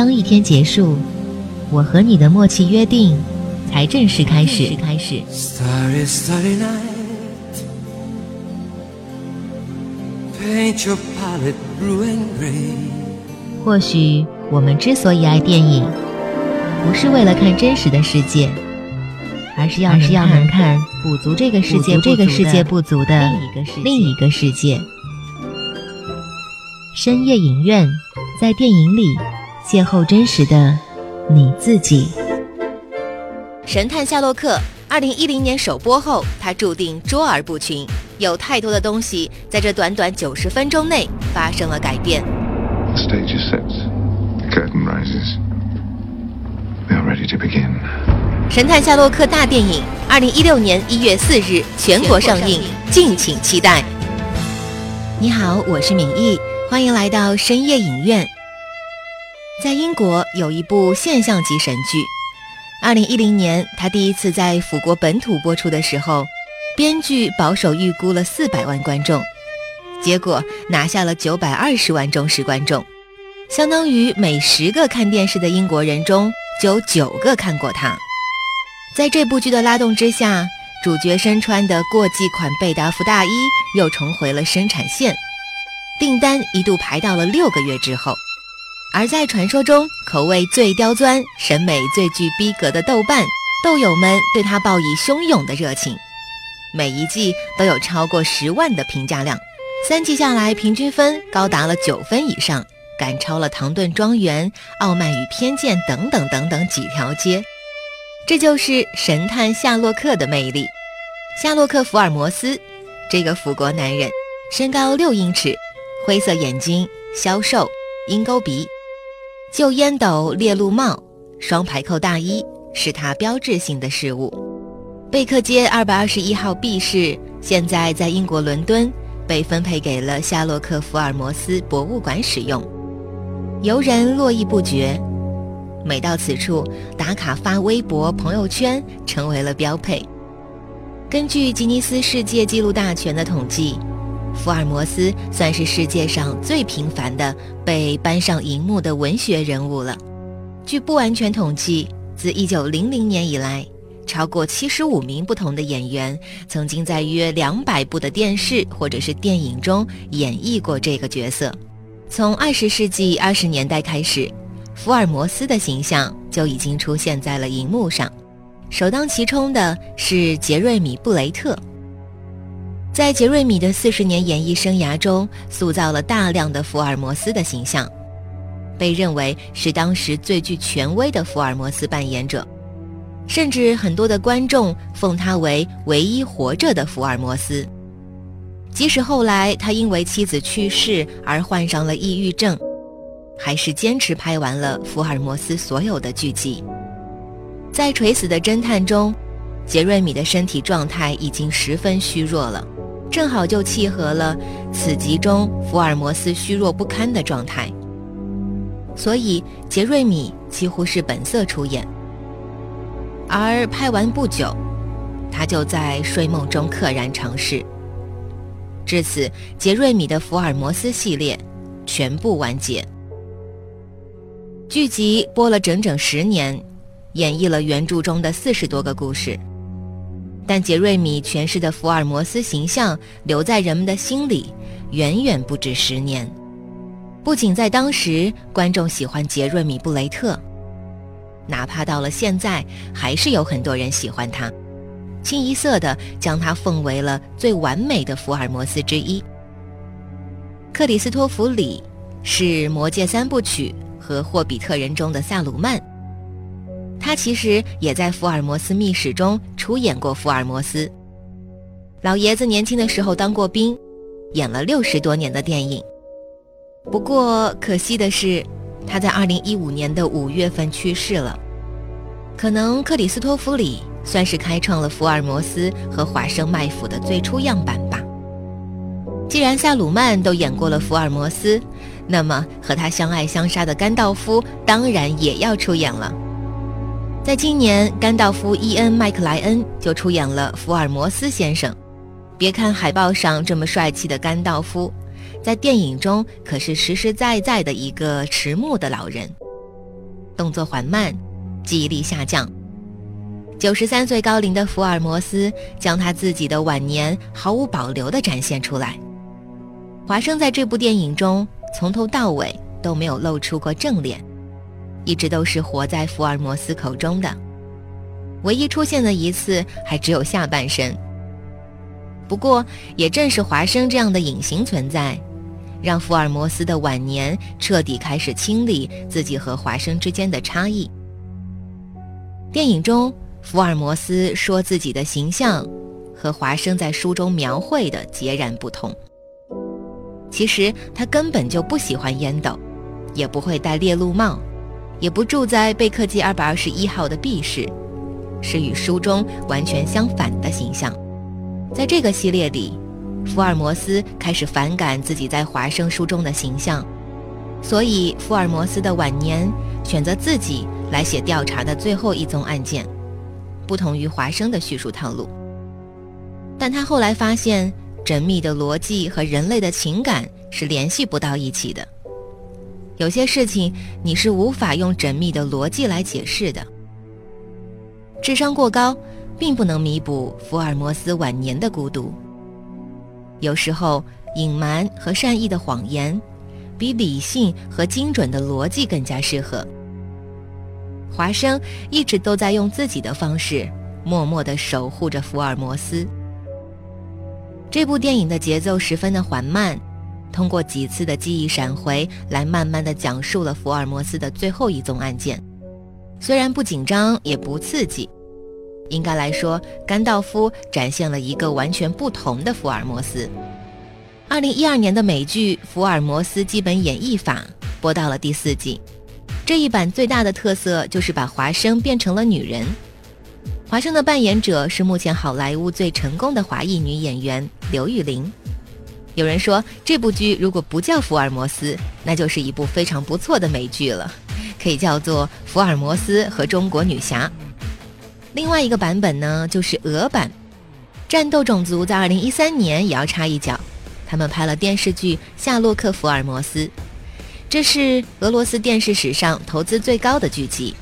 当一天结束，我和你的默契约定才正式开始。开始。或许我们之所以爱电影，不是为了看真实的世界，而是要是要能看补足这个世界这个世界不足的。另一个世界。深夜影院，在电影里邂逅真实的你自己。神探夏洛克二零一零年首播后，他注定卓尔不群。有太多的东西在这短短九十分钟内发生了改变。The stage is set. The curtain rises. We are ready to begin. 神探夏洛克大电影，二零一六年一月四日全国上映，敬请期待。你好，我是敏毅，欢迎来到深夜影院。在英国有一部现象级神剧，二零一零年他第一次在法国本土播出的时候，编剧保守预估了四百万观众，结果拿下了九百二十万忠实观众，相当于每十个看电视的英国人中就有九个看过它。在这部剧的拉动之下，主角身穿的过季款贝达夫大衣又重回了生产线，订单一度排到了六个月之后。而在传说中口味最刁钻、审美最具逼格的豆瓣，豆友们对他报以汹涌的热情，每一季都有超过十万的评价量，三季下来平均分高达了九分以上，赶超了《唐顿庄园》《傲慢与偏见》等等等等几条街。这就是神探夏洛克的魅力。夏洛克·福尔摩斯，这个腐国男人，身高六英尺，灰色眼睛，消瘦，鹰钩鼻，旧烟斗、猎鹿帽、双排扣大衣是他标志性的事物。贝克街二百二十一号 B 室现在在英国伦敦，被分配给了夏洛克·福尔摩斯博物馆使用，游人络绎不绝。每到此处，打卡发微博、朋友圈成为了标配。根据吉尼斯世界纪录大全的统计，福尔摩斯算是世界上最频繁的被搬上荧幕的文学人物了。据不完全统计，自1900年以来，超过75名不同的演员曾经在约200部的电视或者是电影中演绎过这个角色。从20世纪20年代开始。福尔摩斯的形象就已经出现在了荧幕上，首当其冲的是杰瑞米·布雷特。在杰瑞米的四十年演艺生涯中，塑造了大量的福尔摩斯的形象，被认为是当时最具权威的福尔摩斯扮演者，甚至很多的观众奉他为唯一活着的福尔摩斯。即使后来他因为妻子去世而患上了抑郁症。还是坚持拍完了福尔摩斯所有的剧集。在《垂死的侦探》中，杰瑞米的身体状态已经十分虚弱了，正好就契合了此集中福尔摩斯虚弱不堪的状态。所以杰瑞米几乎是本色出演。而拍完不久，他就在睡梦中溘然长逝。至此，杰瑞米的福尔摩斯系列全部完结。剧集播了整整十年，演绎了原著中的四十多个故事，但杰瑞米诠释的福尔摩斯形象留在人们的心里远远不止十年。不仅在当时观众喜欢杰瑞米·布雷特，哪怕到了现在，还是有很多人喜欢他，清一色的将他奉为了最完美的福尔摩斯之一。克里斯托弗·里是《魔戒》三部曲。和《霍比特人》中的萨鲁曼，他其实也在《福尔摩斯秘史》中出演过福尔摩斯。老爷子年轻的时候当过兵，演了六十多年的电影。不过可惜的是，他在二零一五年的五月份去世了。可能克里斯托弗里算是开创了福尔摩斯和华生麦府的最初样板吧。既然萨鲁曼都演过了福尔摩斯，那么和他相爱相杀的甘道夫当然也要出演了。在今年，甘道夫伊恩·麦克莱恩就出演了福尔摩斯先生。别看海报上这么帅气的甘道夫，在电影中可是实实在在的一个迟暮的老人。动作缓慢，记忆力下降。九十三岁高龄的福尔摩斯将他自己的晚年毫无保留地展现出来。华生在这部电影中从头到尾都没有露出过正脸，一直都是活在福尔摩斯口中的。唯一出现的一次还只有下半身。不过，也正是华生这样的隐形存在，让福尔摩斯的晚年彻底开始清理自己和华生之间的差异。电影中。福尔摩斯说自己的形象和华生在书中描绘的截然不同。其实他根本就不喜欢烟斗，也不会戴猎鹿帽，也不住在贝克街二百二十一号的 B 室，是与书中完全相反的形象。在这个系列里，福尔摩斯开始反感自己在华生书中的形象，所以福尔摩斯的晚年选择自己来写调查的最后一宗案件。不同于华生的叙述套路，但他后来发现，缜密的逻辑和人类的情感是联系不到一起的。有些事情你是无法用缜密的逻辑来解释的。智商过高，并不能弥补福尔摩斯晚年的孤独。有时候，隐瞒和善意的谎言，比理性和精准的逻辑更加适合。华生一直都在用自己的方式，默默地守护着福尔摩斯。这部电影的节奏十分的缓慢，通过几次的记忆闪回来慢慢地讲述了福尔摩斯的最后一宗案件。虽然不紧张也不刺激，应该来说，甘道夫展现了一个完全不同的福尔摩斯。二零一二年的美剧《福尔摩斯基本演绎法》播到了第四季。这一版最大的特色就是把华生变成了女人。华生的扮演者是目前好莱坞最成功的华裔女演员刘玉玲。有人说，这部剧如果不叫《福尔摩斯》，那就是一部非常不错的美剧了，可以叫做《福尔摩斯和中国女侠》。另外一个版本呢，就是俄版。战斗种族在2013年也要插一脚，他们拍了电视剧《夏洛克·福尔摩斯》。这是俄罗斯电视史上投资最高的剧集，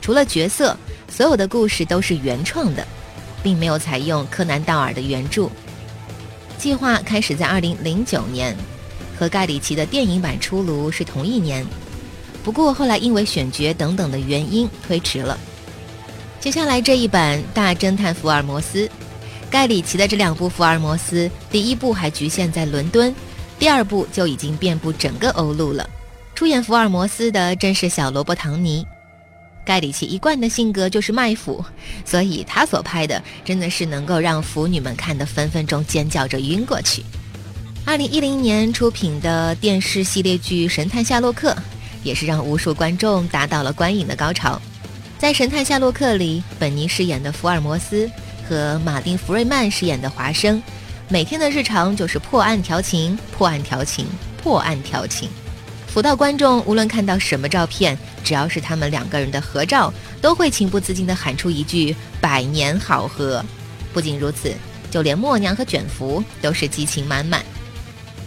除了角色，所有的故事都是原创的，并没有采用柯南道尔的原著。计划开始在2009年，和盖里奇的电影版出炉是同一年，不过后来因为选角等等的原因推迟了。接下来这一版《大侦探福尔摩斯》，盖里奇的这两部福尔摩斯，第一部还局限在伦敦。第二部就已经遍布整个欧陆了。出演福尔摩斯的正是小罗伯·唐尼。盖里奇一贯的性格就是卖腐，所以他所拍的真的是能够让腐女们看得分分钟尖叫着晕过去。二零一零年出品的电视系列剧《神探夏洛克》，也是让无数观众达到了观影的高潮。在《神探夏洛克》里，本尼饰演的福尔摩斯和马丁·福瑞曼饰演的华生。每天的日常就是破案调情，破案调情，破案调情。辅导观众无论看到什么照片，只要是他们两个人的合照，都会情不自禁地喊出一句“百年好合”。不仅如此，就连默娘和卷福都是激情满满。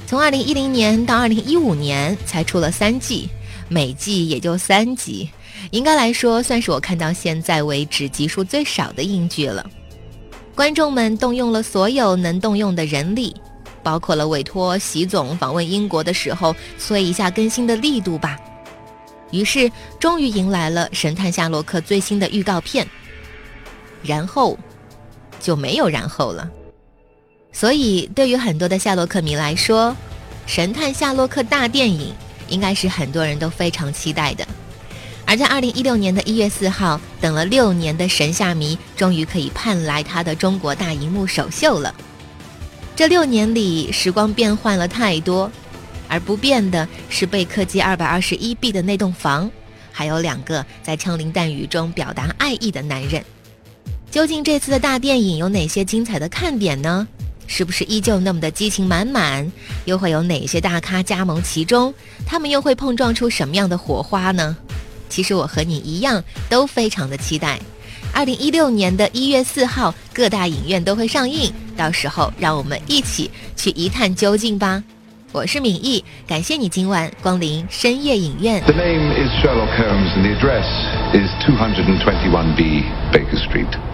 从2010年到2015年才出了三季，每季也就三集，应该来说算是我看到现在为止集数最少的英剧了。观众们动用了所有能动用的人力，包括了委托习总访问英国的时候催一下更新的力度吧。于是，终于迎来了《神探夏洛克》最新的预告片，然后就没有然后了。所以，对于很多的夏洛克迷来说，《神探夏洛克》大电影应该是很多人都非常期待的。而在二零一六年的一月四号，等了六年的神夏迷终于可以盼来他的中国大荧幕首秀了。这六年里，时光变换了太多，而不变的是贝克街二百二十一 B 的那栋房，还有两个在枪林弹雨中表达爱意的男人。究竟这次的大电影有哪些精彩的看点呢？是不是依旧那么的激情满满？又会有哪些大咖加盟其中？他们又会碰撞出什么样的火花呢？其实我和你一样，都非常的期待。二零一六年的一月四号，各大影院都会上映，到时候让我们一起去一探究竟吧。我是敏毅，感谢你今晚光临深夜影院。The name is Sherlock Holmes and the address is Baker Street.